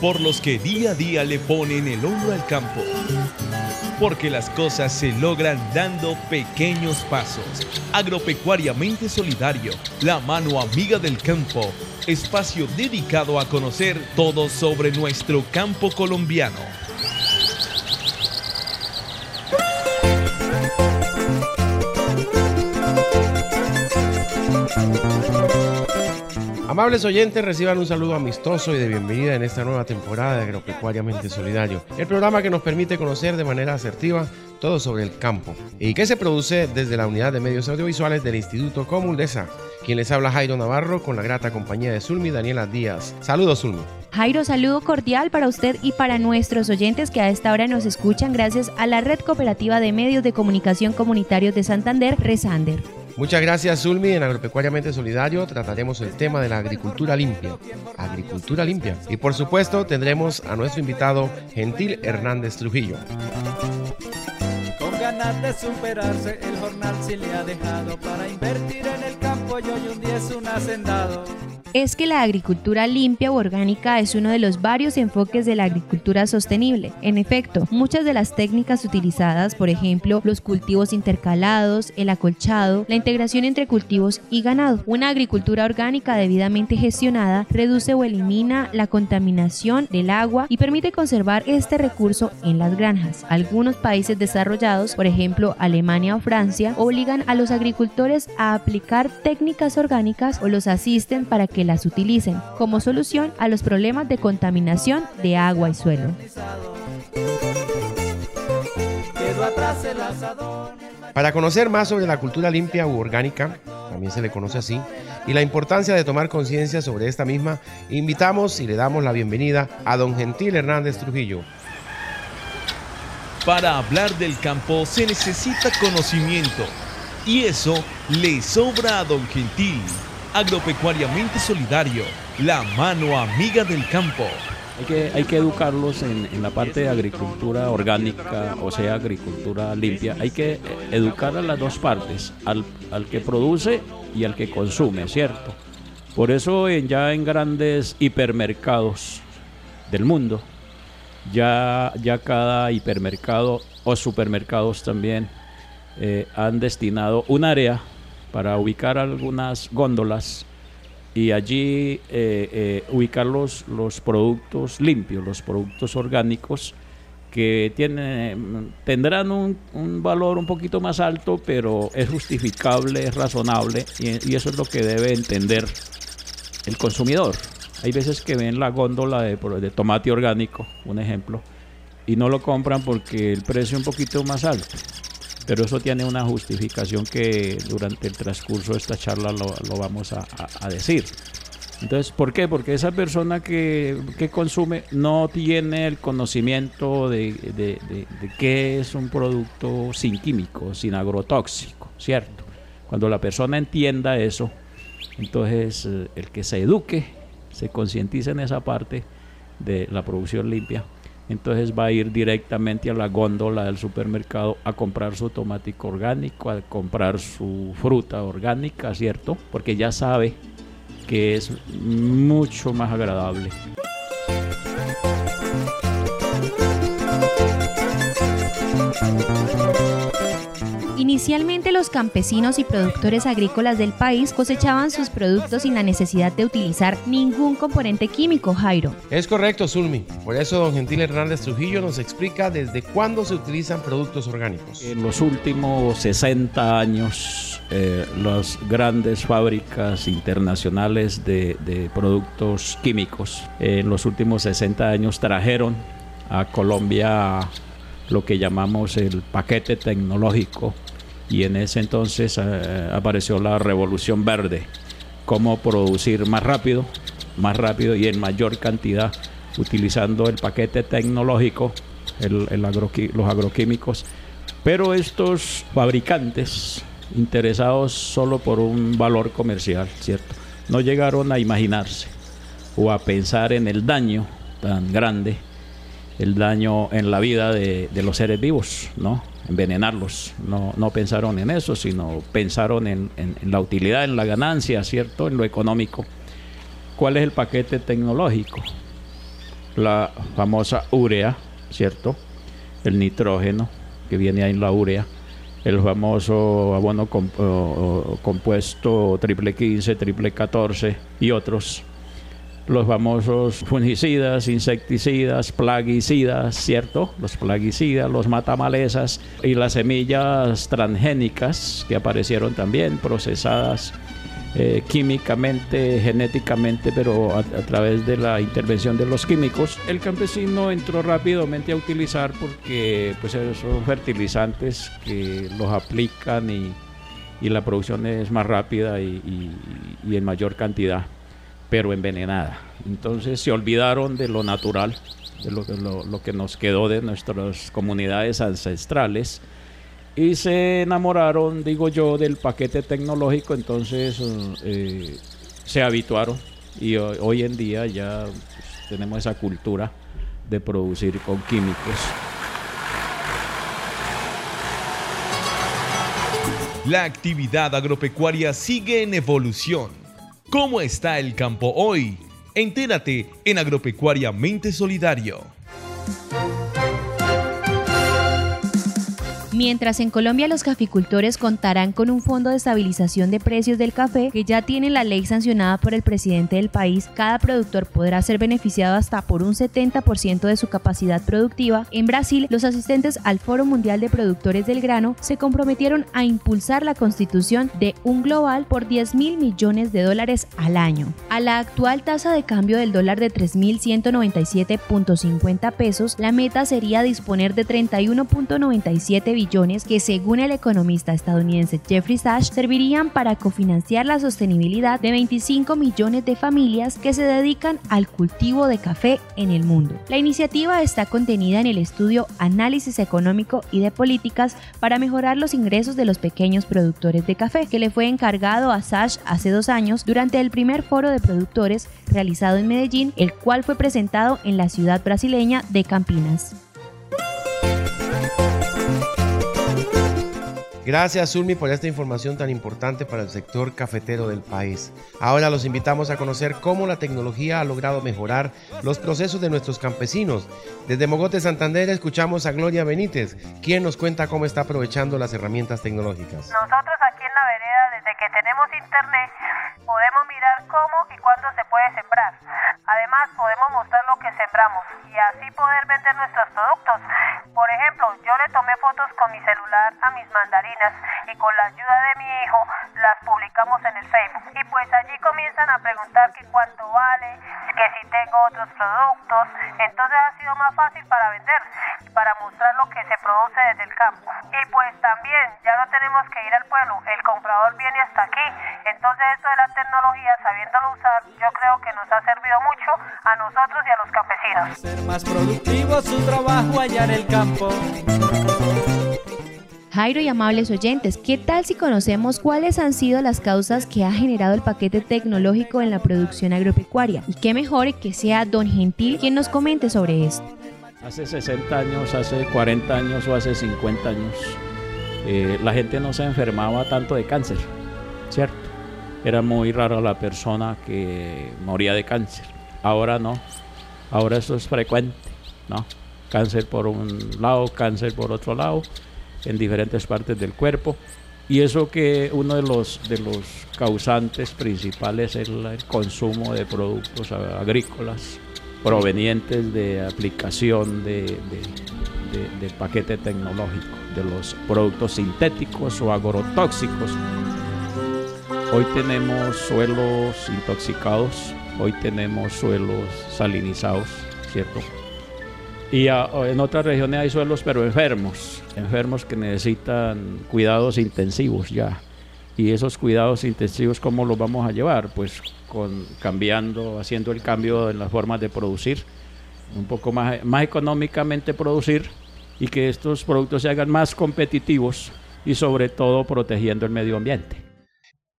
por los que día a día le ponen el hombro al campo. Porque las cosas se logran dando pequeños pasos. Agropecuariamente Solidario, la mano amiga del campo, espacio dedicado a conocer todo sobre nuestro campo colombiano. Amables oyentes, reciban un saludo amistoso y de bienvenida en esta nueva temporada de Agropecuariamente Solidario, el programa que nos permite conocer de manera asertiva todo sobre el campo y que se produce desde la unidad de medios audiovisuales del Instituto Comundesa. Quien les habla Jairo Navarro con la grata compañía de Zulmi Daniela Díaz. Saludos Zulmi. Jairo, saludo cordial para usted y para nuestros oyentes que a esta hora nos escuchan gracias a la Red Cooperativa de Medios de Comunicación Comunitarios de Santander, Resander. Muchas gracias, Zulmi. En Agropecuariamente Solidario trataremos el tema de la agricultura limpia. Agricultura limpia. Y por supuesto, tendremos a nuestro invitado Gentil Hernández Trujillo. Con ganas de superarse, el jornal sí le ha dejado para invertir en campo y un día es un hacendado es que la agricultura limpia o orgánica es uno de los varios enfoques de la agricultura sostenible. En efecto, muchas de las técnicas utilizadas, por ejemplo, los cultivos intercalados, el acolchado, la integración entre cultivos y ganado. Una agricultura orgánica debidamente gestionada reduce o elimina la contaminación del agua y permite conservar este recurso en las granjas. Algunos países desarrollados, por ejemplo Alemania o Francia, obligan a los agricultores a aplicar técnicas orgánicas o los asisten para que las utilicen como solución a los problemas de contaminación de agua y suelo. Para conocer más sobre la cultura limpia u orgánica, también se le conoce así, y la importancia de tomar conciencia sobre esta misma, invitamos y le damos la bienvenida a don Gentil Hernández Trujillo. Para hablar del campo se necesita conocimiento, y eso le sobra a don Gentil agropecuariamente solidario, la mano amiga del campo. Hay que, hay que educarlos en, en, la parte de agricultura orgánica, o sea, agricultura limpia. Hay que educar a las dos partes, al, al que produce y al que consume, ¿cierto? Por eso ya en grandes hipermercados del mundo, ya, ya cada hipermercado o supermercados también eh, han destinado un área para ubicar algunas góndolas y allí eh, eh, ubicar los, los, productos limpios, los productos orgánicos que tienen, tendrán un, un, valor un poquito más alto, pero es justificable, es razonable y, eso es lo que debe entender el consumidor. Hay veces que ven la góndola de, de tomate orgánico, un ejemplo, y no lo compran porque el precio es un poquito más alto pero eso tiene una justificación que durante el transcurso de esta charla lo, vamos a, decir. Entonces, ¿por qué? Porque esa persona que, que consume no tiene el conocimiento de, de, qué es un producto sin químico, sin agrotóxico, ¿cierto? Cuando la persona entienda eso, entonces eh, el que se eduque, se concientice en esa parte de la producción limpia, entonces va a ir directamente a la góndola del supermercado a comprar su tomático orgánico, a comprar su fruta orgánica, ¿cierto? Porque ya sabe que es mucho más agradable. Inicialmente los campesinos y productores agrícolas del país cosechaban sus productos sin la necesidad de utilizar ningún componente químico, Jairo. Es correcto, Zulmi. Por eso don Gentil Hernández Trujillo nos explica desde cuándo se utilizan productos orgánicos. En los últimos 60 años, eh, las grandes fábricas internacionales de, de productos químicos, eh, en los últimos 60 años trajeron a Colombia lo que llamamos el paquete tecnológico y en ese entonces eh, apareció la revolución verde, cómo producir más rápido, más rápido y en mayor cantidad utilizando el paquete tecnológico, los agroquímicos, pero estos fabricantes interesados solo por un valor comercial, ¿cierto? No llegaron a imaginarse o a pensar en el daño tan grande, el daño en la vida de, los seres vivos, ¿no? envenenarlos. No, no pensaron en eso, sino pensaron en, en, en, la utilidad, en la ganancia, ¿cierto? En lo económico. ¿Cuál es el paquete tecnológico? la famosa urea, ¿cierto? El nitrógeno que viene ahí en la urea, el famoso abono compuesto triple 15, triple 14 y otros los famosos fungicidas, insecticidas, plaguicidas, ¿cierto? Los plaguicidas, los matamalezas y las semillas transgénicas que aparecieron también, procesadas eh, químicamente, genéticamente, pero a, través de la intervención de los químicos. El campesino entró rápidamente a utilizar porque pues, son fertilizantes que los aplican y, la producción es más rápida y en mayor cantidad pero envenenada. Entonces se olvidaron de lo natural, de lo, que nos quedó de nuestras comunidades ancestrales y se enamoraron, digo yo, del paquete tecnológico, entonces eh, se habituaron y hoy, en día ya pues, tenemos esa cultura de producir con químicos. La actividad agropecuaria sigue en evolución ¿Cómo está el campo hoy? Entérate en Agropecuariamente Solidario. Mientras en Colombia los caficultores contarán con un fondo de estabilización de precios del café que ya tiene la ley sancionada por el presidente del país, cada productor podrá ser beneficiado hasta por un 70% de su capacidad productiva. En Brasil, los asistentes al Foro Mundial de Productores del Grano se comprometieron a impulsar la constitución de un global por 10 mil millones de dólares al año. A la actual tasa de cambio del dólar de 3.197.50 pesos, la meta sería disponer de 31.97 billones que según el economista estadounidense Jeffrey Sachs servirían para cofinanciar la sostenibilidad de 25 millones de familias que se dedican al cultivo de café en el mundo. La iniciativa está contenida en el estudio Análisis Económico y de Políticas para mejorar los ingresos de los pequeños productores de café, que le fue encargado a Sachs hace dos años durante el primer foro de productores realizado en Medellín, el cual fue presentado en la ciudad brasileña de Campinas. Gracias, Zulmi, por esta información tan importante para el sector cafetero del país. Ahora los invitamos a conocer cómo la tecnología ha logrado mejorar los procesos de nuestros campesinos. Desde Mogote, Santander, escuchamos a Gloria Benítez, quien nos cuenta cómo está aprovechando las herramientas tecnológicas. Nosotros aquí que tenemos internet, podemos mirar cómo y cuándo se puede sembrar. Además, podemos mostrar lo que sembramos y así poder vender nuestros productos. Por ejemplo, yo le tomé fotos con mi celular a mis mandarinas y con la ayuda de mi hijo las publicamos en el Facebook. Y pues allí comienzan a preguntar que cuánto vale, que si tengo otros productos. Entonces ha sido más fácil para vender y para mostrar lo que se produce desde el campo. Y pues también ya no tenemos que ir al pueblo, el comprador viene hasta aquí. Entonces esto de la tecnología, sabiéndolo usar, yo creo que nos ha servido mucho a nosotros y a los campesinos. Ser más productivo su trabajo allá en el campo. Jairo y amables oyentes, ¿qué tal si conocemos cuáles han sido las causas que ha generado el paquete tecnológico en la producción agropecuaria? Y qué mejor que sea don Gentil quien nos comente sobre esto. Hace 60 años, hace 40 años o hace 50 años, eh, la gente no se enfermaba tanto de cáncer, ¿cierto? Era muy rara la persona que moría de cáncer. Ahora no, ahora eso es frecuente, ¿no? Cáncer por un lado, cáncer por otro lado en diferentes partes del cuerpo. Y eso que uno de los, de los causantes principales es el, consumo de productos agrícolas provenientes de aplicación de, de, paquete tecnológico, de los productos sintéticos o agrotóxicos. Hoy tenemos suelos intoxicados, hoy tenemos suelos salinizados, ¿cierto? Y en otras regiones hay suelos pero enfermos, enfermos que necesitan cuidados intensivos ya. Y esos cuidados intensivos, ¿cómo los vamos a llevar? Pues con cambiando, haciendo el cambio en las formas de producir, un poco más, más económicamente producir y que estos productos se hagan más competitivos y sobre todo protegiendo el medio ambiente.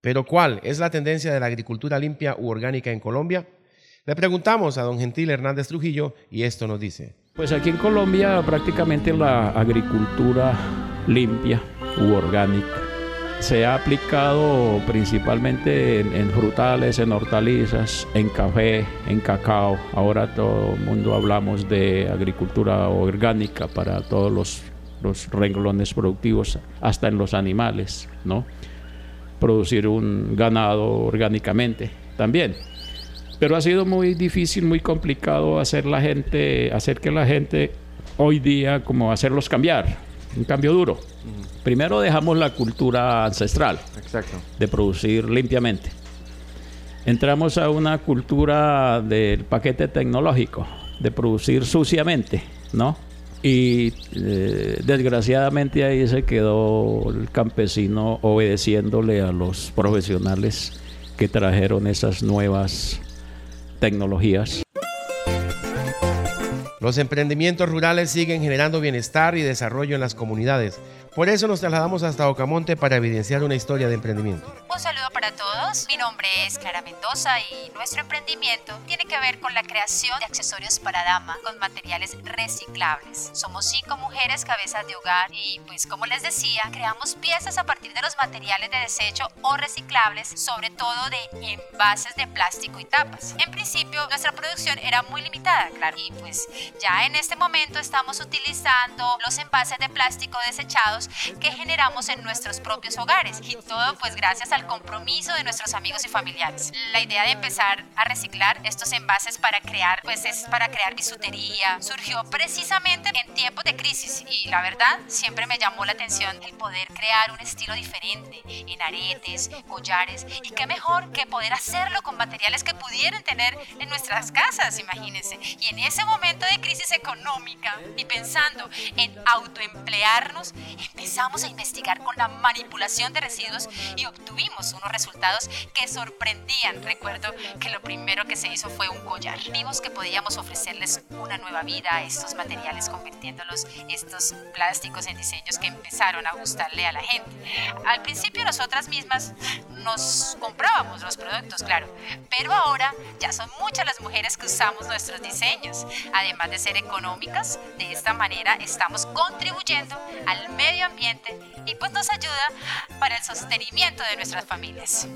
Pero ¿cuál es la tendencia de la agricultura limpia u orgánica en Colombia? Le preguntamos a don Gentil Hernández Trujillo y esto nos dice. Pues aquí en Colombia prácticamente la agricultura limpia u orgánica se ha aplicado principalmente en, frutales, en hortalizas, en café, en cacao. Ahora todo el mundo hablamos de agricultura orgánica para todos los, los renglones productivos, hasta en los animales, ¿no? Producir un ganado orgánicamente también. Pero ha sido muy difícil, muy complicado hacer la gente, hacer que la gente hoy día como hacerlos cambiar, un cambio duro. Primero dejamos la cultura ancestral de producir limpiamente. Entramos a una cultura del paquete tecnológico, de producir suciamente, ¿no? Y eh, desgraciadamente ahí se quedó el campesino obedeciéndole a los profesionales que trajeron esas nuevas tecnologías. Los emprendimientos rurales siguen generando bienestar y desarrollo en las comunidades. Por eso nos trasladamos hasta Ocamonte para evidenciar una historia de emprendimiento. Un saludo para todos. Mi nombre es Clara Mendoza y nuestro emprendimiento tiene que ver con la creación de accesorios para dama con materiales reciclables. Somos cinco mujeres cabezas de hogar y pues como les decía, creamos piezas a partir de los materiales de desecho o reciclables, sobre todo de envases de plástico y tapas. En principio nuestra producción era muy limitada, claro, y pues ya en este momento estamos utilizando los envases de plástico desechados que generamos en nuestros propios hogares y todo pues gracias al compromiso de nuestros amigos y familiares. La idea de empezar a reciclar estos envases para crear pues es para crear bisutería surgió precisamente en tiempos de crisis y la verdad siempre me llamó la atención el poder crear un estilo diferente en aretes, collares y qué mejor que poder hacerlo con materiales que pudieran tener en nuestras casas, imagínense. Y en ese momento de crisis económica y pensando en autoemplearnos, empezamos a investigar con la manipulación de residuos y unos resultados que sorprendían. Recuerdo que lo primero que se hizo fue un collar. Vimos que podíamos ofrecerles una nueva vida a estos materiales, convirtiéndolos estos plásticos en diseños que empezaron a gustarle a la gente. Al principio nosotras mismas nos comprábamos los productos, claro, pero ahora ya son muchas las mujeres que usamos nuestros diseños. Además de ser económicas, de esta manera estamos contribuyendo al medio ambiente y pues nos ayuda para el sostenimiento de nuestras familias.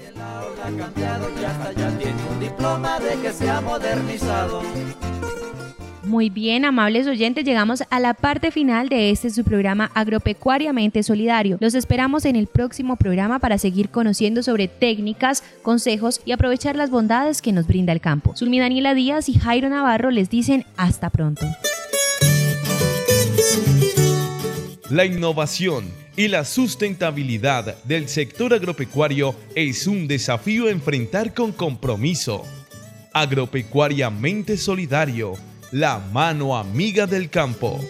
Muy bien, amables oyentes, llegamos a la parte final de este su programa Agropecuariamente Solidario. Los esperamos en el próximo programa para seguir conociendo sobre técnicas, consejos y aprovechar las bondades que nos brinda el campo. Zulmi Daniela Díaz y Jairo Navarro les dicen hasta pronto. La innovación y la sustentabilidad del sector agropecuario es un desafío a enfrentar con compromiso. Agropecuariamente Solidario, la mano amiga del campo.